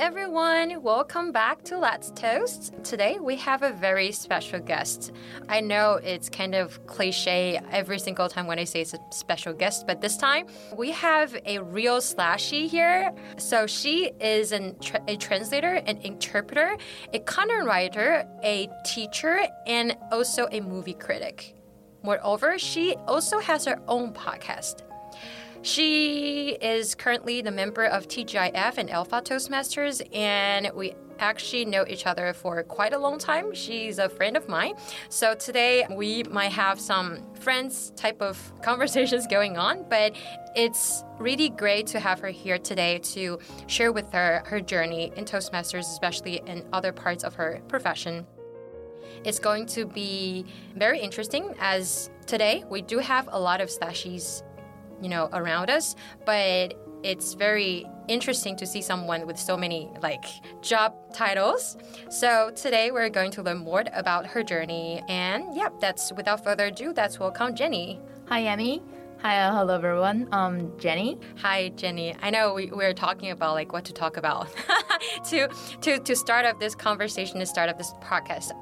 everyone. Welcome back to Let's Toast. Today we have a very special guest. I know it's kind of cliche every single time when I say it's a special guest, but this time we have a real slashie here. So she is an, a translator, an interpreter, a content writer, a teacher, and also a movie critic. Moreover, she also has her own podcast. She is currently the member of TGIF and Alpha Toastmasters, and we actually know each other for quite a long time. She's a friend of mine. So today we might have some friends type of conversations going on, but it's really great to have her here today to share with her her journey in Toastmasters, especially in other parts of her profession. It's going to be very interesting as today we do have a lot of slashies you know around us but it's very interesting to see someone with so many like job titles so today we're going to learn more about her journey and yeah that's without further ado that's welcome jenny hi amy Hi, uh, hello everyone. Um, Jenny. Hi, Jenny. I know we, we're talking about like what to talk about to to to start up this conversation, to start up this podcast.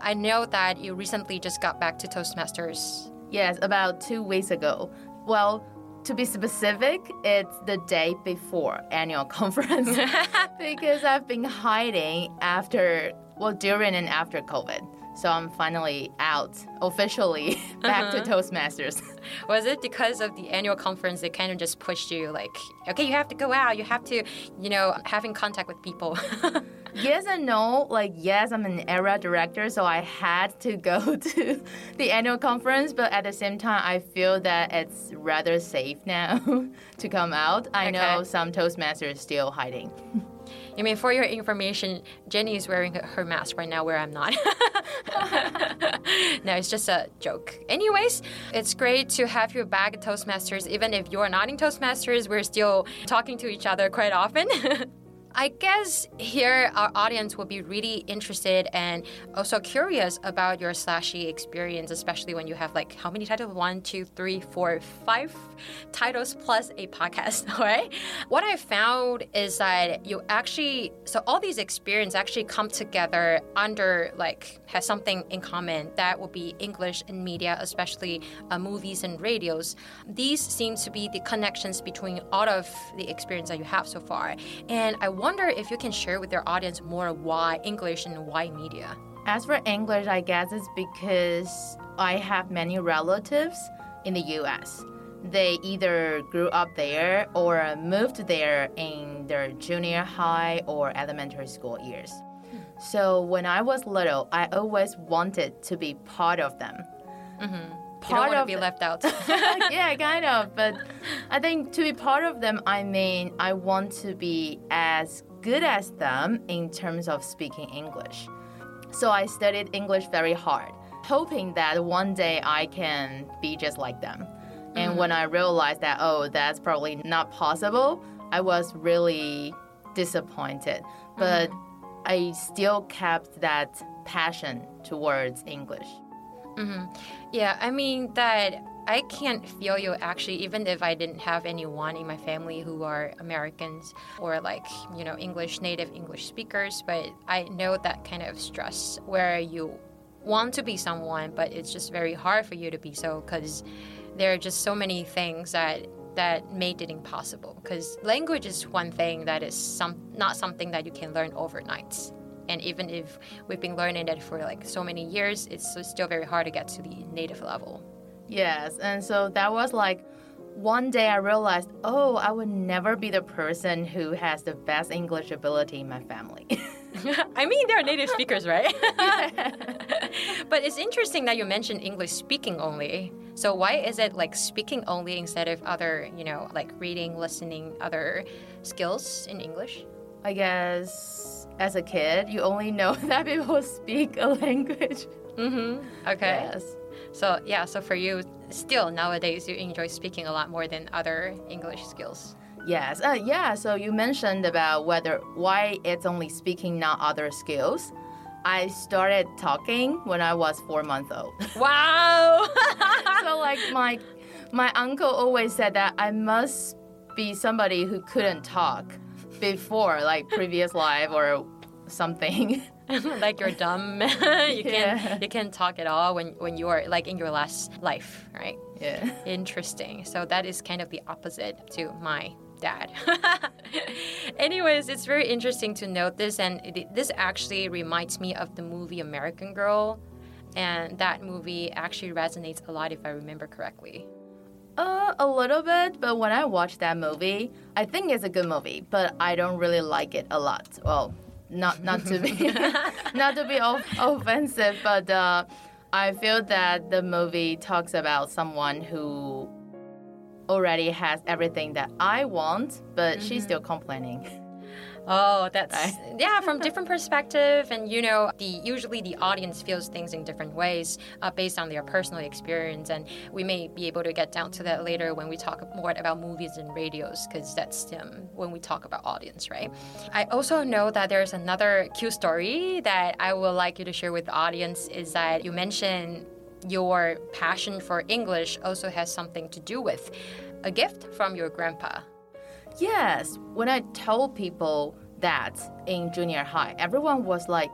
I know that you recently just got back to Toastmasters. Yes, about two weeks ago. Well, to be specific, it's the day before annual conference because I've been hiding after, well, during and after COVID. So I'm finally out officially back uh-huh. to Toastmasters. Was it because of the annual conference they kind of just pushed you like, okay, you have to go out, you have to, you know, having contact with people? yes and no. Like, yes, I'm an area director, so I had to go to the annual conference, but at the same time, I feel that it's rather safe now to come out. I okay. know some Toastmasters still hiding. I mean, for your information, Jenny is wearing her mask right now where I'm not. no, it's just a joke. Anyways, it's great to have you back at Toastmasters. Even if you're not in Toastmasters, we're still talking to each other quite often. I guess here our audience will be really interested and also curious about your slashie experience, especially when you have like how many titles? One, two, three, four, five titles plus a podcast, right? What I found is that you actually so all these experiences actually come together under like has something in common that would be English and media, especially uh, movies and radios. These seem to be the connections between all of the experience that you have so far, and I wonder if you can share with your audience more why English and why media. As for English, I guess it's because I have many relatives in the US. They either grew up there or moved there in their junior high or elementary school years. So when I was little, I always wanted to be part of them. Mm-hmm part of be left out. yeah, kind of. But I think to be part of them, I mean, I want to be as good as them in terms of speaking English. So I studied English very hard, hoping that one day I can be just like them. And mm-hmm. when I realized that, oh, that's probably not possible, I was really disappointed. But mm-hmm. I still kept that passion towards English. Mm-hmm. Yeah, I mean that I can't feel you actually, even if I didn't have anyone in my family who are Americans or like, you know, English, native English speakers. But I know that kind of stress where you want to be someone, but it's just very hard for you to be so because there are just so many things that that made it impossible because language is one thing that is some not something that you can learn overnight and even if we've been learning it for like so many years it's still very hard to get to the native level yes and so that was like one day I realized, oh, I would never be the person who has the best English ability in my family. I mean, they're native speakers, right? but it's interesting that you mentioned English speaking only. So why is it like speaking only instead of other, you know, like reading, listening, other skills in English? I guess as a kid, you only know that people speak a language. Mm-hmm. Okay. Yes. So yeah, so for you, still nowadays you enjoy speaking a lot more than other English skills. Yes. Uh, yeah. So you mentioned about whether why it's only speaking, not other skills. I started talking when I was four months old. Wow. so like my my uncle always said that I must be somebody who couldn't talk before, like previous life or something. like you're dumb. you Yeah. can you can talk at all when when you are like in your last life, right? yeah. Interesting. So that is kind of the opposite to my dad. Anyways, it's very interesting to note this, and it, this actually reminds me of the movie American Girl, and that movie actually resonates a lot if I remember correctly. Uh, a little bit, but when I watch that movie, I think it's a good movie, but I don't really like it a lot. Well, not not to be not to be off- offensive, but uh, I feel that the movie talks about someone who already has everything that I want, but she's still complaining. Oh, that's yeah, from different perspective, and you know, the usually the audience feels things in different ways uh, based on their personal experience, and we may be able to get down to that later when we talk more about movies and radios, because that's um, when we talk about audience, right? I also know that there's another cute story that I would like you to share with the audience. Is that you mentioned your passion for English also has something to do with a gift from your grandpa. Yes, when I told people that in junior high, everyone was like,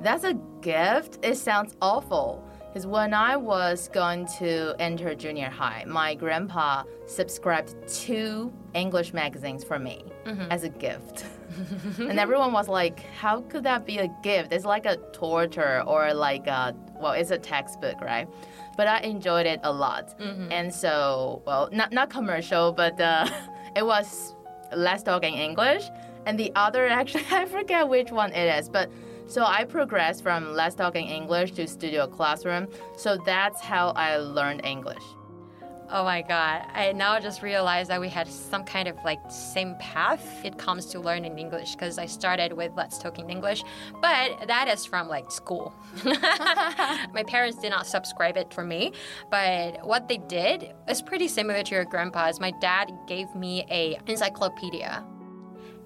that's a gift? It sounds awful. Because when I was going to enter junior high, my grandpa subscribed two English magazines for me as a gift. and everyone was like, how could that be a gift? It's like a torture or like a, well, it's a textbook, right? But I enjoyed it a lot. And so, well, not, not commercial, but uh, it was Let's Talk in English. And the other, actually, I forget which one it is, but so I progressed from Let's Talk in English to Studio Classroom. So that's how I learned English. Oh my god. I now just realized that we had some kind of like same path it comes to learning English because I started with Let's Talk in English, but that is from like school. my parents did not subscribe it for me, but what they did is pretty similar to your grandpa's. My dad gave me a encyclopedia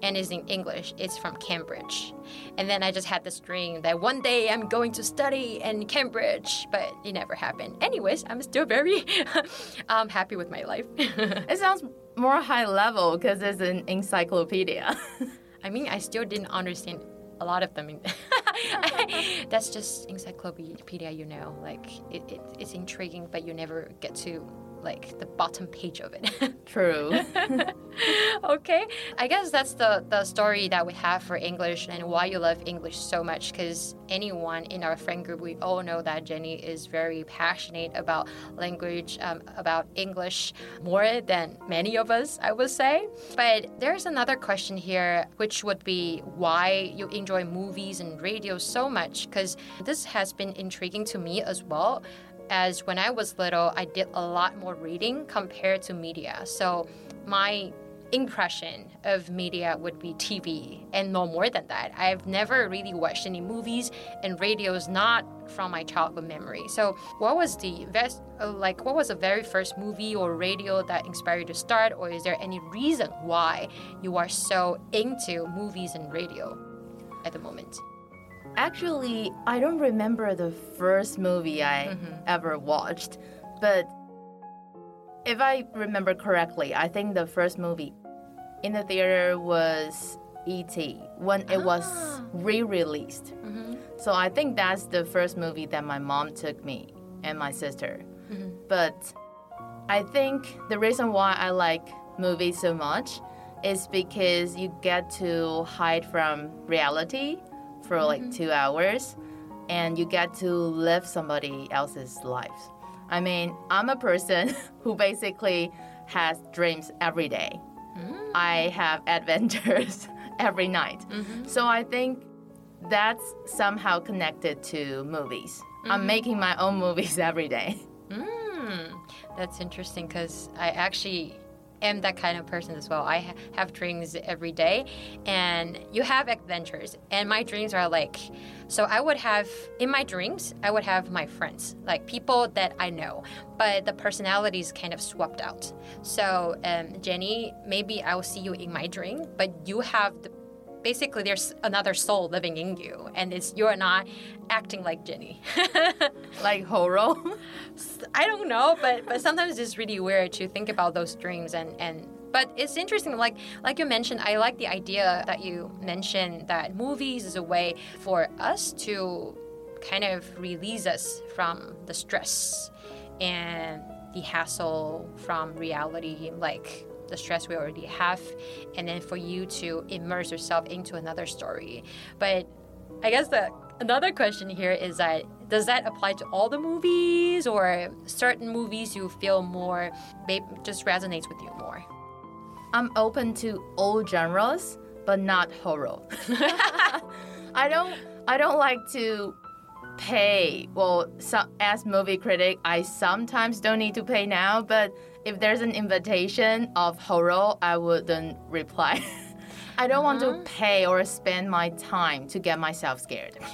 and is in English. It's from Cambridge. And then I just had this dream that one day I'm going to study in Cambridge, but it never happened. Anyways, I'm still very um, happy with my life. It sounds more high level because it's an encyclopedia. I mean, I still didn't understand a lot of them. That's just encyclopedia, you know. Like, it, it, it's intriguing, but you never get to like the bottom page of it. True. okay i guess that's the the story that we have for english and why you love english so much because anyone in our friend group we all know that jenny is very passionate about language um, about english more than many of us i would say but there's another question here which would be why you enjoy movies and radio so much because this has been intriguing to me as well as when I was little, I did a lot more reading compared to media. So my impression of media would be TV and no more than that. I've never really watched any movies and radios not from my childhood memory. So what was the best uh, like what was the very first movie or radio that inspired you to start or is there any reason why you are so into movies and radio at the moment? Actually, I don't remember the first movie I mm-hmm. ever watched, but if I remember correctly, I think the first movie in the theater was E.T. when it was Ah. re released. Mm-hmm. So I think that's the first movie that my mom took me and my sister. Mm-hmm. But I think the reason why I like movies so much is because you get to hide from reality for like mm-hmm. two hours and you get to live somebody else's life. I mean, I'm a person who basically has dreams every day. Mm. I have adventures every night. Mm-hmm. So I think that's somehow connected to movies. I'm mm-hmm. making my own movies every day. Mm, that's interesting because I actually am that kind of person as well. I ha- have dreams every day, and you have adventures. And my dreams are like, so I would have in my dreams, I would have my friends, like people that I know, but the personalities kind of swapped out. So um, Jenny, maybe I will see you in my dream, but you have the basically there's another soul living in you and it's you're not acting like jenny Like horror. I don't know, but but sometimes it's really weird to think about those dreams and and But it's interesting, like like you mentioned, I like the idea that you mentioned that movies is a way for us to kind of release us from the stress and the hassle from reality, like the stress we already have, and then for you to immerse yourself into another story. But I guess the another question here is that does that apply to all the movies or certain movies you feel more just resonates with you more? I'm open to all genres, but not horror. I don't I don't like to pay. Well, so, as movie critic, I sometimes don't need to pay now, but if there's an invitation of horror, I wouldn't reply. I don't want to uh-huh. pay or spend my time to get myself scared.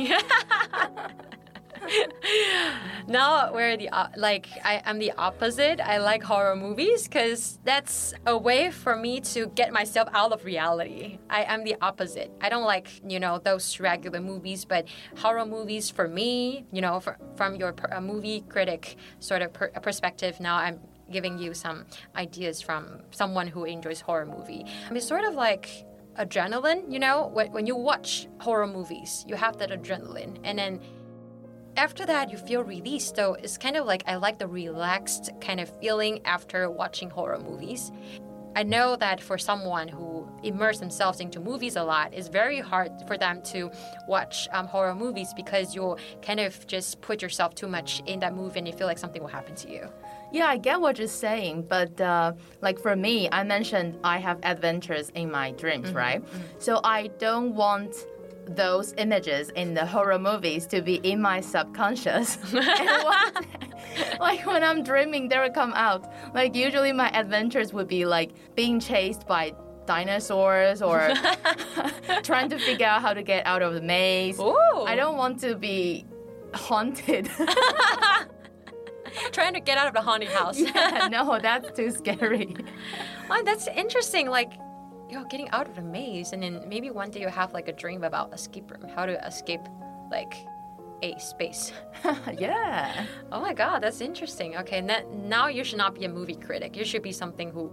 now we're the like I am the opposite. I like horror movies because that's a way for me to get myself out of reality. I am the opposite. I don't like you know those regular movies, but horror movies for me, you know, for, from your per, movie critic sort of per, perspective, now I'm giving you some ideas from someone who enjoys horror movie. I mean, sort of like adrenaline, you know, when, you watch horror movies, you have that adrenaline, and then after that you feel released. So it's kind of like i like the relaxed kind of feeling after watching horror movies. I know that for someone who immerse themselves into movies a lot it's very hard for them to watch um, horror movies because you'll kind of just put yourself too much in that movie and you feel like something will happen to you yeah, I get what you're saying, but uh, like for me, I mentioned I have adventures in my dreams, mm -hmm, right? Mm -hmm. So I don't want those images in the horror movies to be in my subconscious. like when I'm dreaming, they will come out. Like usually my adventures would be like being chased by dinosaurs or trying to figure out how to get out of the maze. Ooh. I don't want to be haunted. trying to get out of the haunted house. yeah, no, that's too scary. Oh, that's interesting. Like you know, getting out of the maze, and then maybe one day you have like a dream about escape room, how to escape like a space. yeah. Oh my god, that's interesting. Okay, and now you should not be a movie critic. You should be something who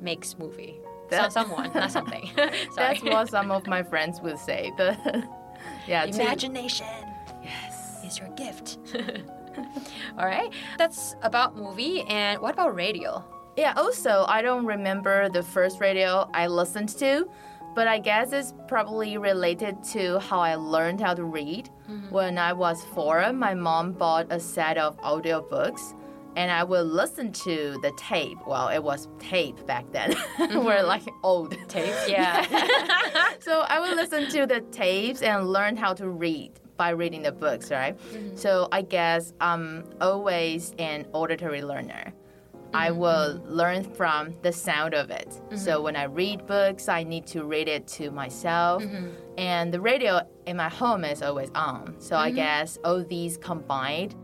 makes movie. That's someone, not something. that's what some of my friends would say. But yeah, imagination. Yes, is your gift. All right, that's about movie. And what about radio? Yeah, also, I don't remember the first radio I listened to, but I guess it's probably related to how I learned how to read. Mm-hmm. When I was four, my mom bought a set of audiobooks and I would listen to the tape. Well, it was tape back then. Mm-hmm. We're like old tapes. Yeah. so I would listen to the tapes and learn how to read by reading the books, right? Mm-hmm. So I guess I'm always an auditory learner. I will learn from the sound of it. Mm-hmm. So when I read books, I need to read it to myself. Mm-hmm. And the radio in my home is always on. So mm-hmm. I guess all these combined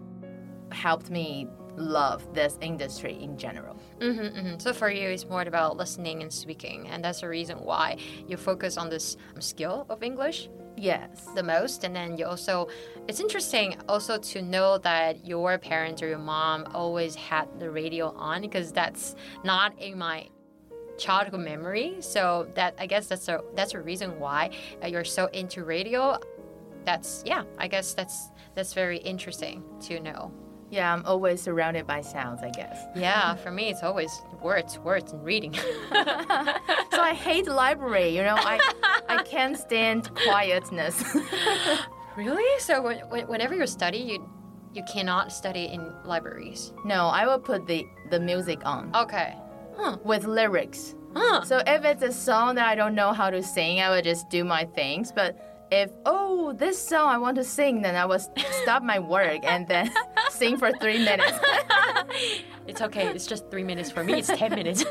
helped me love this industry in general. Mm-hmm, mm-hmm. So for you, it's more about listening and speaking, and that's the reason why you focus on this skill of English. Yes. The most. And then you also, it's interesting also to know that your parents or your mom always had the radio on because that's not in my childhood memory. So that I guess that's a that's a reason why uh, you're so into radio. That's yeah, I guess that's that's very interesting to know. Yeah, I'm always surrounded by sounds, I guess. Yeah, for me, it's always words, words, and reading. so I hate library. You know, I I can't stand quietness. really? So when, whenever you study, you you cannot study in libraries. No, I will put the the music on. Okay. Huh. With lyrics. Huh. So if it's a song that I don't know how to sing, I would just do my things. But if oh this song I want to sing, then I will stop my work and then sing for three minutes. it's okay. It's just three minutes for me. It's ten minutes.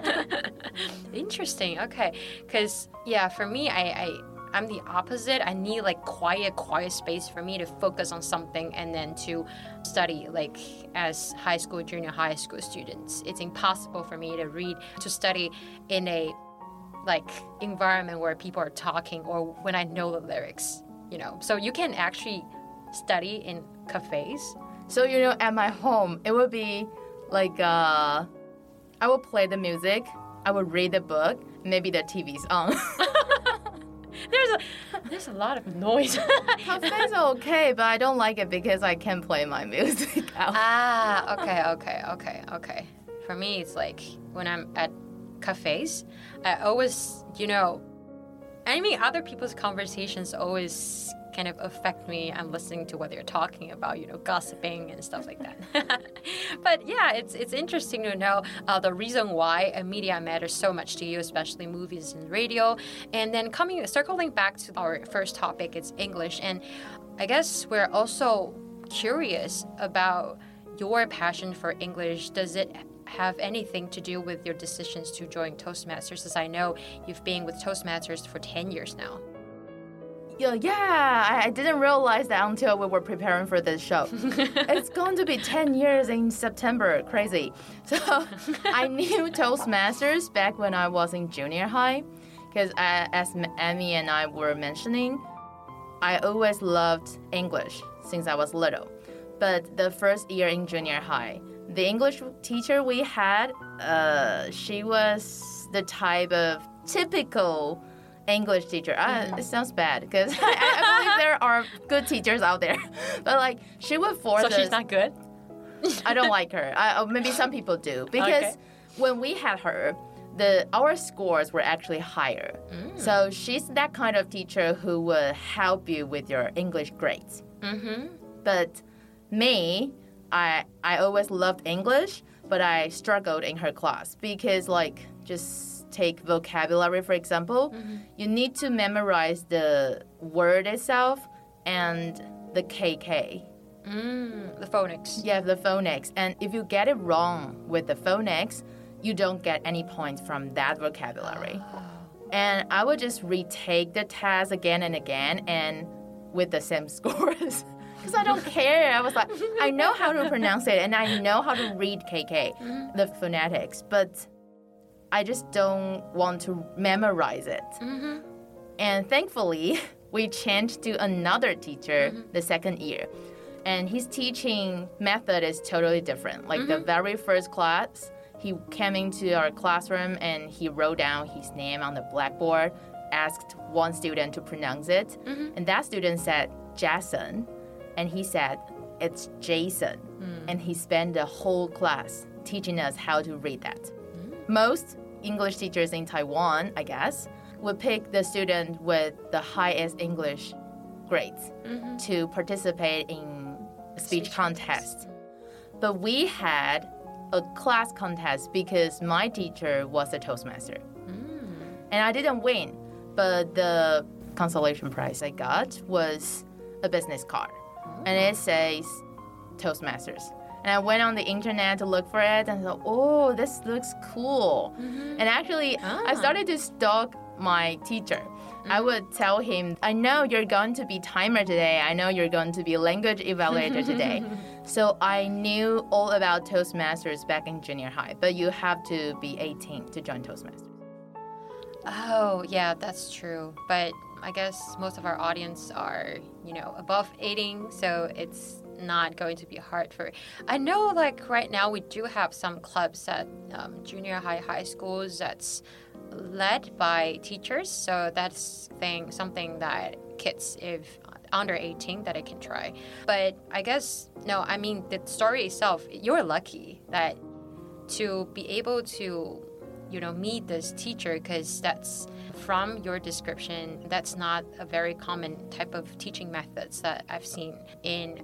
Interesting. Okay, because yeah, for me, I, I I'm the opposite. I need like quiet, quiet space for me to focus on something and then to study. Like as high school, junior high school students, it's impossible for me to read to study in a like environment where people are talking or when I know the lyrics, you know. So you can actually study in cafes. So you know, at my home, it would be like uh, I will play the music, I will read the book, maybe the TV's on. there's a there's a lot of noise. Cafes are okay, but I don't like it because I can't play my music out. ah, okay, okay, okay, okay. For me, it's like when I'm at cafes, I always, you know, I mean, other people's conversations always kind of affect me. I'm listening to what they're talking about, you know, gossiping and stuff like that. but yeah, it's it's interesting to know uh, the reason why media matters so much to you, especially movies and radio. And then coming circling back to our first topic, it's English, and I guess we're also curious about your passion for English. Does it have anything to do with your decisions to join Toastmasters? As I know you've been with Toastmasters for 10 years now. Yeah, yeah, I, didn't realize that until we were preparing for this show. it's going to be 10 years in September. Crazy. So I knew Toastmasters back when I was in junior high. Because uh, as Amy and I were mentioning, I always loved English since I was little. But the first year in junior high, the English teacher we had, uh, she was the type of typical English teacher. Uh, it sounds bad because I, I, believe there are good teachers out there, but like she would force. So us, she's not good. I don't like her. I, maybe some people do because okay. when we had her, the our scores were actually higher. Mm. So she's that kind of teacher who would help you with your English grades. Mm-hmm. But me, I I always loved English, but I struggled in her class because like just take vocabulary, for example, mm-hmm. you need to memorize the word itself and the KK. Mm, the phonics. Yeah, the phonics. And if you get it wrong with the phonics, you don't get any points from that vocabulary. And I would just retake the test again and again and with the same scores. Because I don't care. I was like, I know how to pronounce it and I know how to read KK, mm-hmm. the phonetics. But I just don't want to memorize it. Mm-hmm. And thankfully, we changed to another teacher mm-hmm. the second year. And his teaching method is totally different. Like mm-hmm. the very first class, he came into our classroom and he wrote down his name on the blackboard, asked one student to pronounce it. Mm-hmm. And that student said Jason. And he said, it's Jason. Mm. And he spent the whole class teaching us how to read that. Mm. Most English teachers in Taiwan, I guess, would pick the student with the highest English grades mm-hmm. to participate in a speech, speech contest. But we had a class contest because my teacher was a Toastmaster. Mm. And I didn't win, but the consolation prize I got was a business card. And it says Toastmasters. And I went on the internet to look for it and thought, oh, this looks cool. Mm-hmm. And actually, ah. I started to stalk my teacher. Mm-hmm. I would tell him, I know you're going to be timer today. I know you're going to be language evaluator today. so I knew all about Toastmasters back in junior high, but you have to be 18 to join Toastmasters. Oh, yeah, that's true. But I guess most of our audience are, you know, above 18, so it's not going to be hard for. I know, like right now, we do have some clubs at um, junior high, high schools that's led by teachers. So that's thing something that kids, if under 18, that I can try. But I guess no. I mean, the story itself, you're lucky that to be able to, you know, meet this teacher because that's from your description, that's not a very common type of teaching methods that I've seen in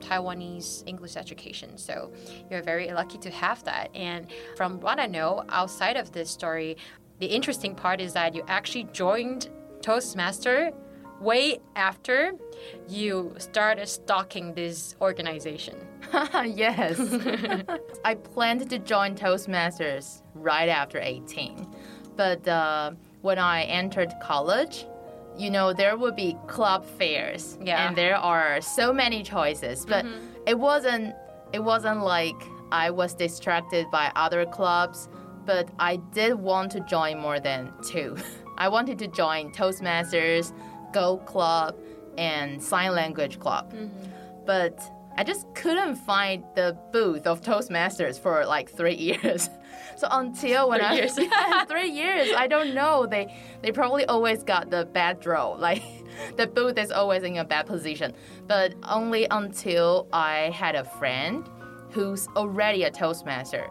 Taiwanese English education. So you're very lucky to have that. And from what I know, outside of this story, the interesting part is that you actually joined Toastmaster way after you started stalking this organization. yes. I planned to join Toastmasters right after 18. But uh, when I entered college, you know, there would be club fairs. Yeah. And there are so many choices. But mm-hmm. it wasn't it wasn't like I was distracted by other clubs, but I did want to join more than two. I wanted to join Toastmasters, Go Club, and Sign Language Club. Mm-hmm. But I just couldn't find the booth of Toastmasters for like three years. So until when Three I years. yeah, three years, I don't know. They they probably always got the bad draw. Like the booth is always in a bad position. But only until I had a friend who's already a Toastmaster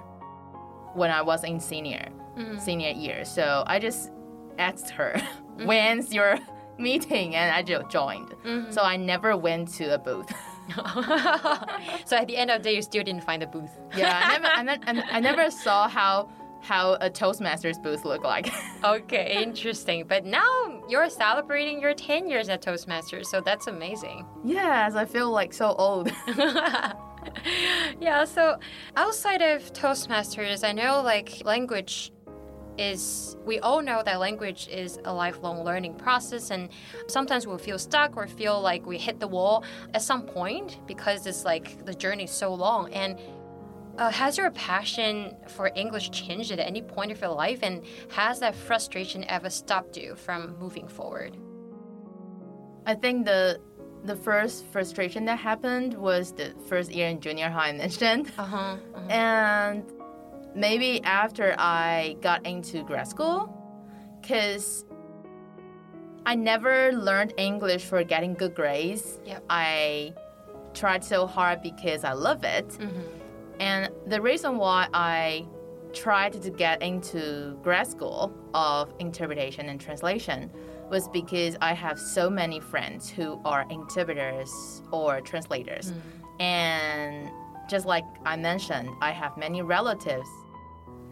when I was in senior mm-hmm. senior year. So I just asked her, mm-hmm. "When's your meeting?" And I just joined. Mm-hmm. So I never went to a booth. so at the end of the day, you still didn't find a booth. yeah, I never, I, ne- I never saw how how a Toastmasters booth look like. Okay, interesting. But now you're celebrating your 10 years at Toastmasters, so that's amazing. yes, I feel like so old. yeah, so outside of Toastmasters, I know like language is we all know that language is a lifelong learning process and sometimes we'll feel stuck or feel like we hit the wall at some point because it's like the journey is so long and uh, has your passion for English changed at any point of your life and has that frustration ever stopped you from moving forward? I think the the first frustration that happened was the first year in junior high I mentioned. Uh-huh. and maybe after I got into grad school, because I never learned English for getting good grades. Yep. I tried so hard because I love it. Mm-hmm. And the reason why I tried to get into grad school of interpretation and translation was because I have so many friends who are interpreters or translators. And just like I mentioned, I have many relatives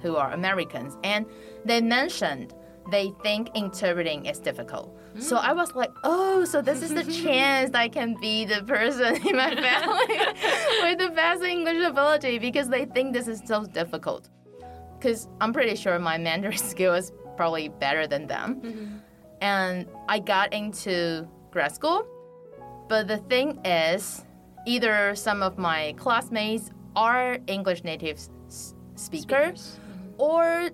who are Americans, and they mentioned they think interpreting is difficult. So I was like, oh, so this is the chance that I can be the person in my family with the best English ability because they think this is so difficult. Because I'm pretty sure my Mandarin skill is probably better than them. Mm-hmm. And I got into grad school. But the thing is, either some of my classmates are English native s- speakers, or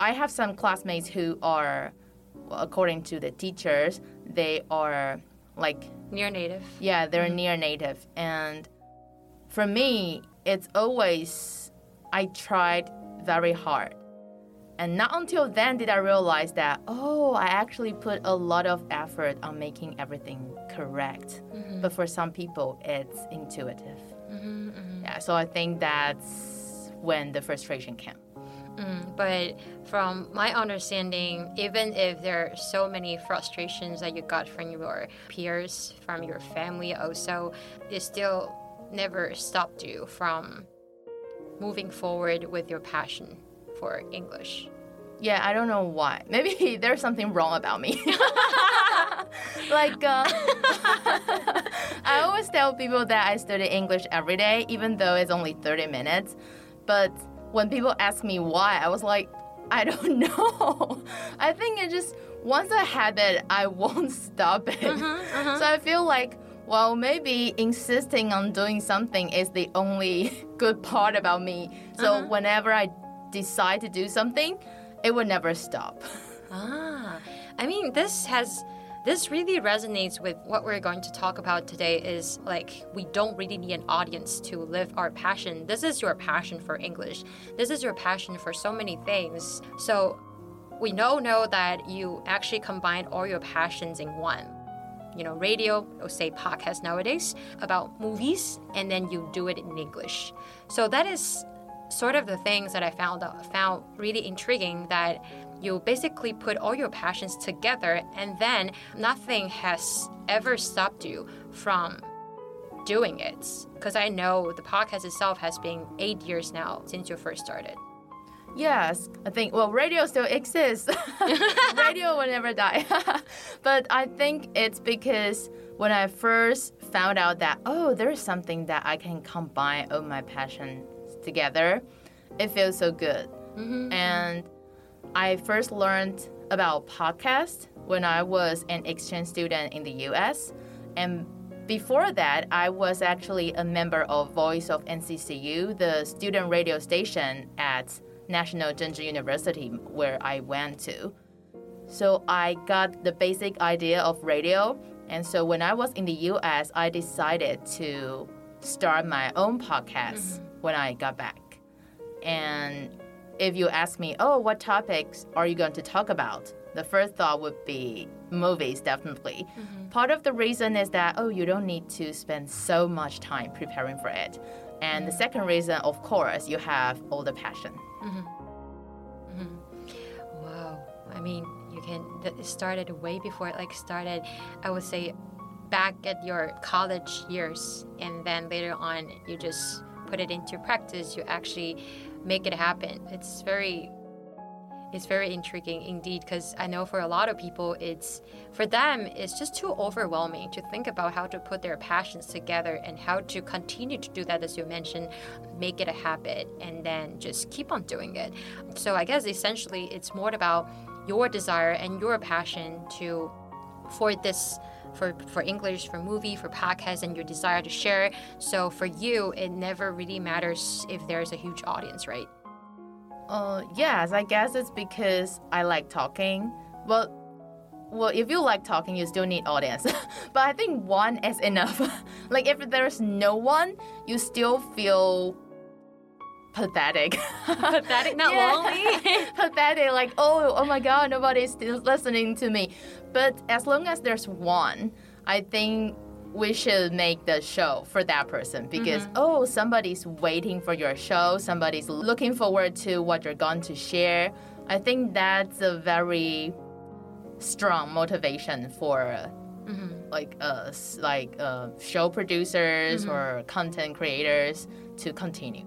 I have some classmates who are, according to the teachers, they are like, Near native. yeah, they're mm-hmm. near native. And for me, it's always, I tried very hard. And not until then did I realize that, oh, I actually put a lot of effort on making everything correct. Mm-hmm. But for some people, it's intuitive. Mm-hmm, yeah, so I think that's when the frustration came. Mm, but from my understanding, even if there are so many frustrations that you got from your peers, from your family also, it still never stopped you from moving forward with your passion for English. Yeah, I don't know why. Maybe there's something wrong about me. like, uh, I always tell people that I study English every day, even though it's only 30 minutes. But when people ask me why, I was like, I don't know. I think it just, once I a habit, I won't stop it. Uh-huh, uh-huh. So I feel like, well, maybe insisting on doing something is the only good part about me. So uh-huh. whenever I decide to do something, it would never stop. Ah, I mean, this has this really resonates with what we're going to talk about today. Is like we don't really need an audience to live our passion. This is your passion for English. This is your passion for so many things. So we know know that you actually combine all your passions in one. You know, radio or say podcast nowadays about movies, and then you do it in English. So that is sort of the things that I found found really intriguing that you basically put all your passions together and then nothing has ever stopped you from doing it because I know the podcast itself has been 8 years now since you first started. Yes, I think, well, radio still exists. radio will never die. but I think it's because when I first found out that, oh, there's something that I can combine all my passions together, it feels so good. Mm-hmm. And I first learned about podcasts when I was an exchange student in the US. And before that, I was actually a member of Voice of NCCU, the student radio station at National Chengchi University, where I went to. So I got the basic idea of radio. And so when I was in the US, I decided to start my own podcast mm-hmm. when I got back. And if you ask me, oh, what topics are you going to talk about? The first thought would be movies, definitely. Mm-hmm. Part of the reason is that, oh, you don't need to spend so much time preparing for it. And mm-hmm. the second reason, of course, you have all the passion. Mm-hmm. mm-hmm. Wow. I mean, you can, it started way before it like started, I would say, back at your college years. And then later on, you just put it into practice, you actually make it happen. It's very it's very intriguing indeed because I know for a lot of people it's for them it's just too overwhelming to think about how to put their passions together and how to continue to do that as you mentioned make it a habit and then just keep on doing it. So I guess essentially it's more about your desire and your passion to for this for, for English, for movie, for podcast, and your desire to share. So for you, it never really matters if there's a huge audience, right? Uh, yes, I guess it's because I like talking. Well, well, if you like talking, you still need audience. but I think one is enough. like if there's no one, you still feel pathetic. pathetic, not lonely. pathetic, like oh, oh my god, nobody's still listening to me. But as long as there's one, I think we should make the show for that person because mm-hmm. oh, somebody's waiting for your show, somebody's looking forward to what you're going to share. I think that's a very strong motivation for. Mm-hmm. Like uh, like uh, show producers mm-hmm. or content creators to continue.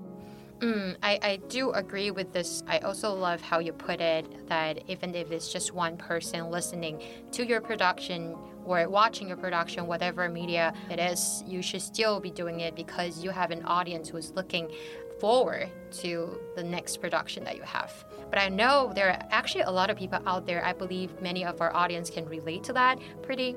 Mm, I, I do agree with this. I also love how you put it that even if it's just one person listening to your production or watching your production, whatever media it is, you should still be doing it because you have an audience who is looking forward to the next production that you have. But I know there are actually a lot of people out there, I believe many of our audience can relate to that pretty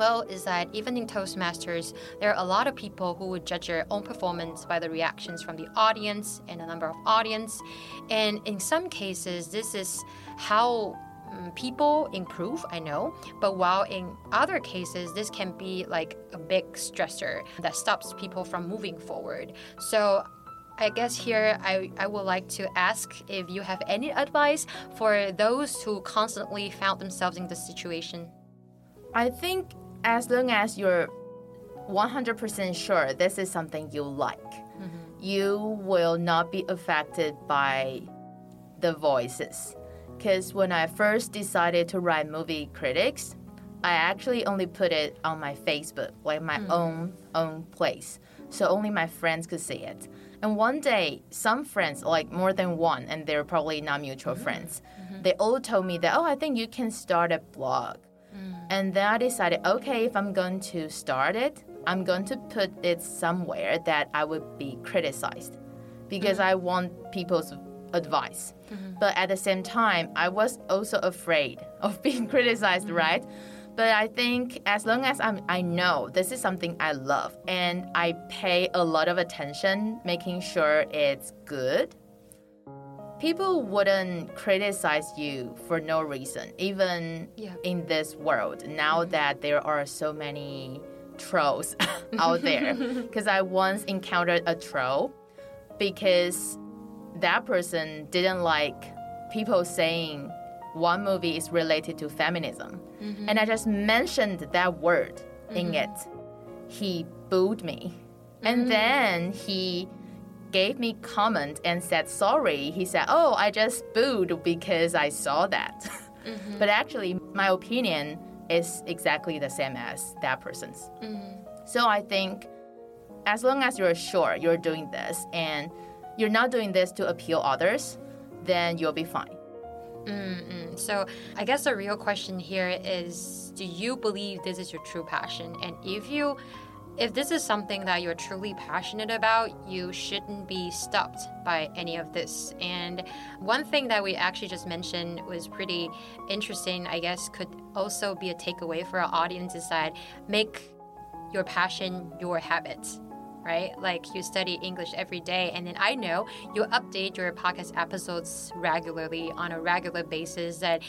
well is that even in Toastmasters, there are a lot of people who would judge their own performance by the reactions from the audience and the number of audience. And in some cases, this is how um, people improve, I know, but while in other cases, this can be like a big stressor that stops people from moving forward. So I guess here I, I would like to ask if you have any advice for those who constantly found themselves in this situation. I think as long as you're 100% sure this is something you like, mm-hmm. you will not be affected by the voices. Because when I first decided to write movie critics, I actually only put it on my Facebook, like my mm-hmm. own own place, so only my friends could see it. And one day, some friends, like more than one, and they're probably not mutual mm-hmm. friends, mm-hmm. they all told me that, oh, I think you can start a blog. And then I decided, okay, if I'm going to start it, I'm going to put it somewhere that I would be criticized because mm-hmm. I want people's advice. Mm-hmm. But at the same time, I was also afraid of being criticized, mm-hmm. right? But I think as long as I'm, I know this is something I love and I pay a lot of attention making sure it's good, people wouldn't criticize you for no reason, even yeah. in this world. Now mm-hmm. that there are so many trolls out there, because I once encountered a troll because that person didn't like people saying one movie is related to feminism. Mm-hmm. And I just mentioned that word mm-hmm. in it. He booed me. And mm. then he gave me comment and said sorry. He said, "Oh, I just booed because I saw that." Mm-hmm. but actually, my opinion is exactly the same as that person's. Mm-hmm. So I think as long as you're sure you're doing this and you're not doing this to appeal others, then you'll be fine. Mm-mm. So I guess the real question here is do you believe this is your true passion? And if you if this is something that you're truly passionate about, you shouldn't be stopped by any of this. And one thing that we actually just mentioned was pretty interesting, I guess, could also be a takeaway for our audience is that make your passion your habit right? Like you study English every day, and then I know you update your podcast episodes regularly on a regular basis. That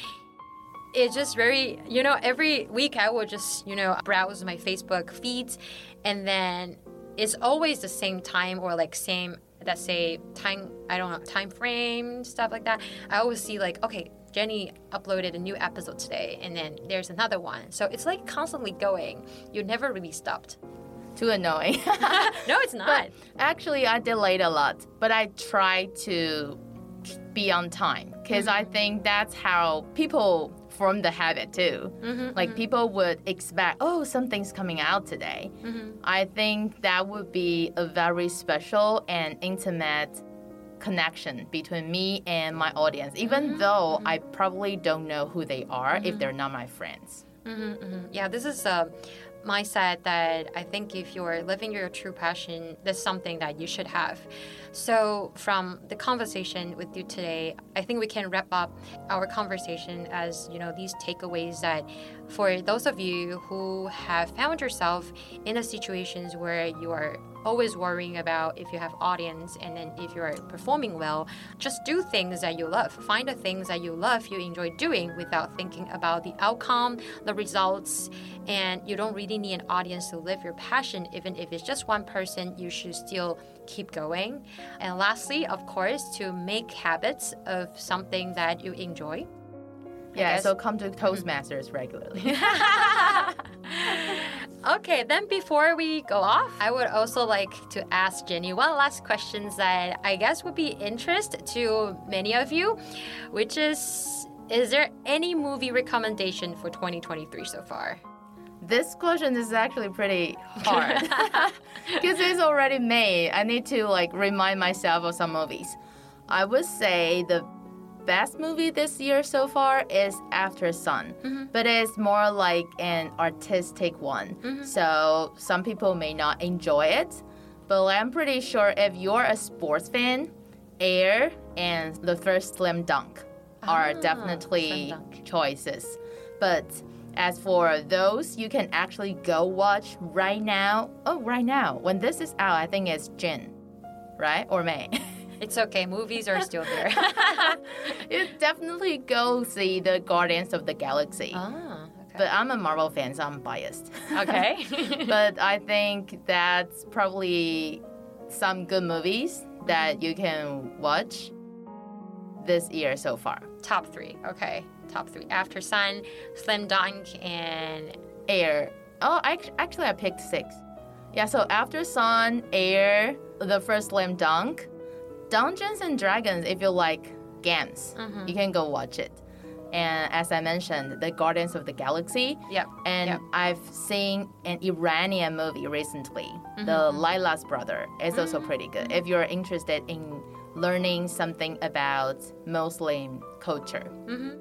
it's just very, you know, every week I will just, you know, browse my Facebook feeds and then it's always the same time or like same that say time I don't know time frame stuff like that. I always see like okay. Jenny uploaded a new episode today, and then there's another one. So it's like constantly going. You never really stopped. Too annoying. no, it's not. But actually, I delayed a lot, but I try to be on time because mm-hmm. I think that's how people form the habit too. Mm-hmm, like mm-hmm. people would expect, oh, something's coming out today. Mm-hmm. I think that would be a very special and intimate connection between me and my audience, even mm-hmm, though mm-hmm. I probably don't know who they are if they're not my friends. Yeah, this is. Uh, mindset that I think if you're living your true passion, that's something that you should have. So, from the conversation with you today, I think we can wrap up our conversation as you know these takeaways that for those of you who have found yourself in a situations where you are always worrying about if you have audience and then if you're performing well just do things that you love. Find the things that you love you enjoy doing without thinking about the outcome the results and you don't really need an audience to live your passion. Even if it's just one person you should still keep going and lastly of course to make habits of something that you enjoy yeah, so come to mm-hmm. Toastmasters regularly. okay, then before we go off, I would also like to ask Jenny one last question that I guess would be interest to many of you, which is is there any movie recommendation for 2023 so far? This question is actually pretty hard because it's already made. I need to like remind myself of some movies. I would say the best movie this year so far is Aftersun, mm-hmm. but it's more like an artistic one. Mm-hmm. So some people may not enjoy it, but I'm pretty sure if you're a sports fan, Air and the first Slam Dunk are ah, definitely choices. But as for those, you can actually go watch right now. Oh, right now. When this is out, I think it's June, right? Or May. It's okay. Movies are still there. you definitely go see the Guardians of the Galaxy. Ah, okay. But I'm a Marvel fan, so I'm biased. Okay. but I think that's probably some good movies that you can watch this year so far. Top three. Okay. Top three. After Sun, Slam Dunk, and Air. Oh, I, actually, I picked six. Yeah, so Aftersun, Air, the first Slam Dunk, Dungeons and Dragons, if you like games, mm-hmm. you can go watch it. And as I mentioned, the Guardians of the Galaxy. Yep. And yep. I've seen an Iranian movie recently, mm-hmm. The Leila's Brother. It's mm-hmm. also pretty good. If you're interested in learning something about Muslim culture. Mm-hmm.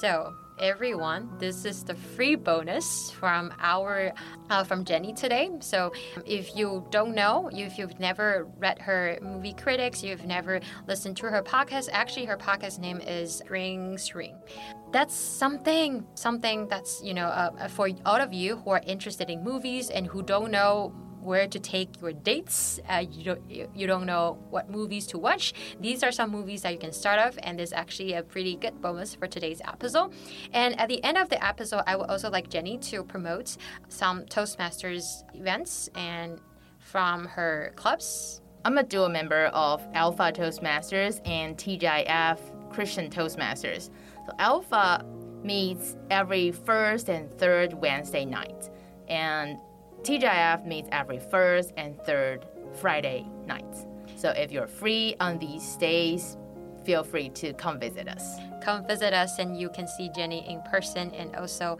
So everyone. This is the free bonus from our uh, from Jenny today. So if you don't know, if you've never read her movie critics, you've never listened to her podcast. Actually, her podcast name is Ring String. That's something, something that's you know uh, for all of you who are interested in movies and who don't know where to take your dates. Uh, you don't you don't know what movies to watch. These are some movies that you can start off, and there's actually a pretty good bonus for today's episode. And at the end of the episode, I would also like Jenny to promote some Toastmasters events and from her clubs. I'm a dual member of Alpha Toastmasters and TGIF Christian Toastmasters. So Alpha meets every first and third Wednesday night. And TGIF meets every first and third Friday nights. So if you're free on these days, feel free to come visit us. Come visit us and you can see Jenny in person and also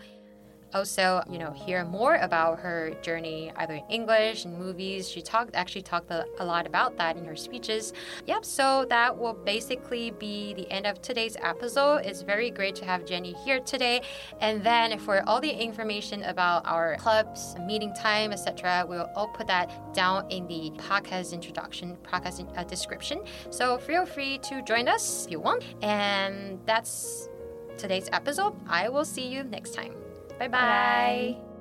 also, you know, hear more about her journey either in English and movies. She talked actually talked a, lot about that in her speeches. Yep, so that will basically be the end of today's episode. It's very great to have Jenny here today. And then for all the information about our clubs, meeting time, etc., we'll all put that down in the podcast introduction, podcast uh, description. So feel free to join us if you want. And that's today's episode. I will see you next time. 拜拜。